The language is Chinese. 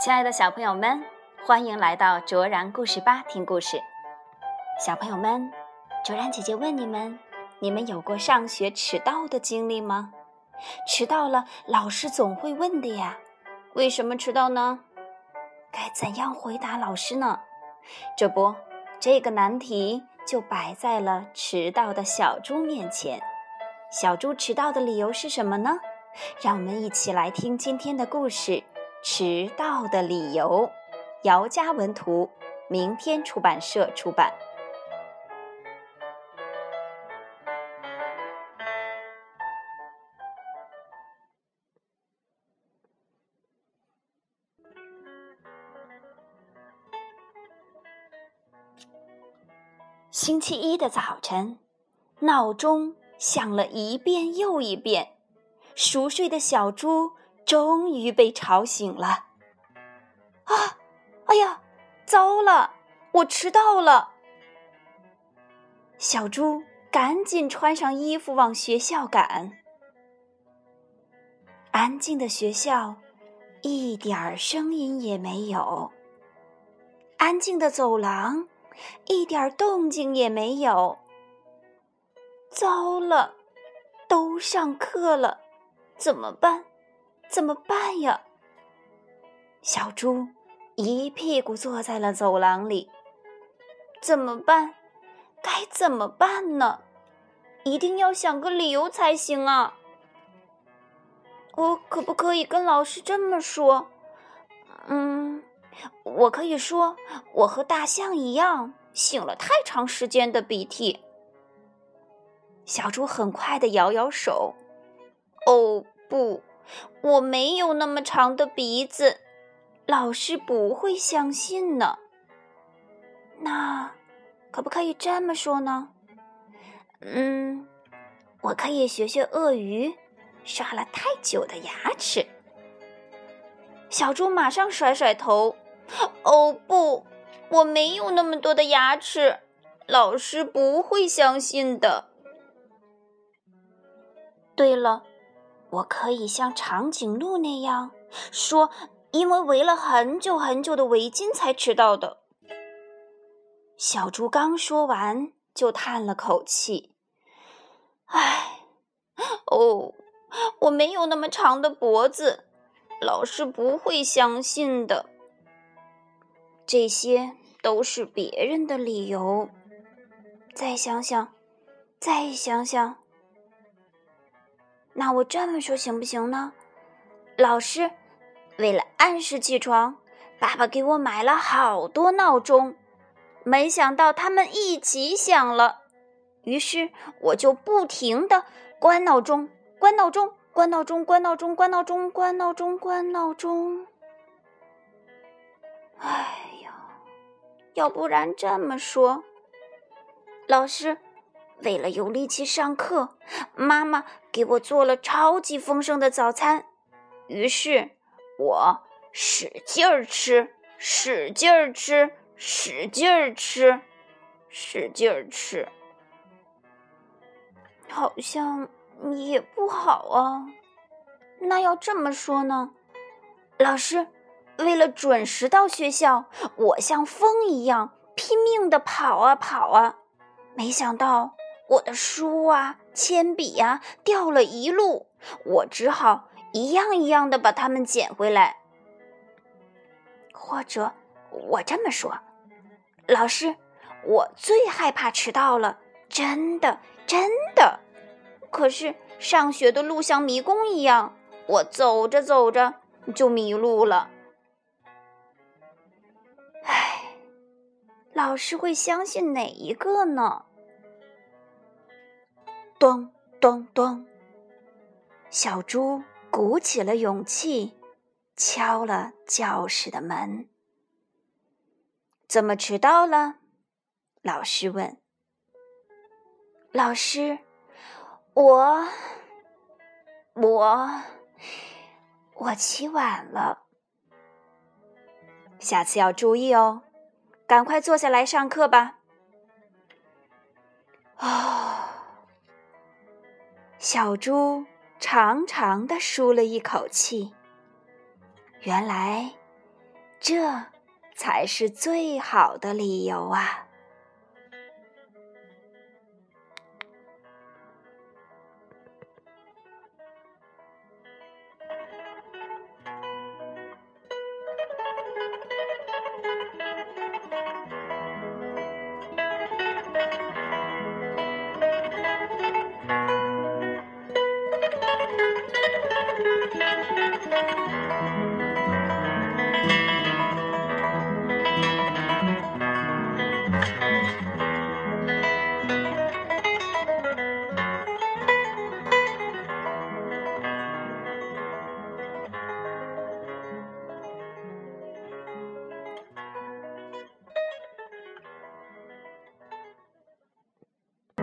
亲爱的小朋友们，欢迎来到卓然故事吧听故事。小朋友们，卓然姐姐问你们：你们有过上学迟到的经历吗？迟到了，老师总会问的呀。为什么迟到呢？该怎样回答老师呢？这不，这个难题就摆在了迟到的小猪面前。小猪迟到的理由是什么呢？让我们一起来听今天的故事。迟到的理由，姚嘉文图，明天出版社出版。星期一的早晨，闹钟响了一遍又一遍，熟睡的小猪。终于被吵醒了！啊，哎呀，糟了，我迟到了！小猪赶紧穿上衣服往学校赶。安静的学校，一点儿声音也没有；安静的走廊，一点动静也没有。糟了，都上课了，怎么办？怎么办呀？小猪一屁股坐在了走廊里。怎么办？该怎么办呢？一定要想个理由才行啊！我可不可以跟老师这么说？嗯，我可以说我和大象一样，擤了太长时间的鼻涕。小猪很快的摇摇手。哦，不。我没有那么长的鼻子，老师不会相信呢。那可不可以这么说呢？嗯，我可以学学鳄鱼，刷了太久的牙齿。小猪马上甩甩头：“哦不，我没有那么多的牙齿，老师不会相信的。”对了。我可以像长颈鹿那样说，因为围了很久很久的围巾才迟到的。小猪刚说完，就叹了口气：“唉，哦，我没有那么长的脖子，老师不会相信的。这些都是别人的理由。再想想，再想想。”那我这么说行不行呢？老师，为了按时起床，爸爸给我买了好多闹钟，没想到他们一起响了，于是我就不停的关闹钟、关闹钟、关闹钟、关闹钟、关闹钟、关闹钟、关闹钟。哎呀，要不然这么说，老师。为了有力气上课，妈妈给我做了超级丰盛的早餐，于是我使劲儿吃，使劲儿吃，使劲儿吃，使劲儿吃，好像也不好啊。那要这么说呢？老师，为了准时到学校，我像风一样拼命的跑啊跑啊，没想到。我的书啊，铅笔呀，掉了一路，我只好一样一样的把它们捡回来。或者我这么说，老师，我最害怕迟到了，真的，真的。可是上学的路像迷宫一样，我走着走着就迷路了。唉，老师会相信哪一个呢？咚咚咚！小猪鼓起了勇气，敲了教室的门。怎么迟到了？老师问。老师，我我我起晚了。下次要注意哦，赶快坐下来上课吧。啊。小猪长长的舒了一口气。原来，这才是最好的理由啊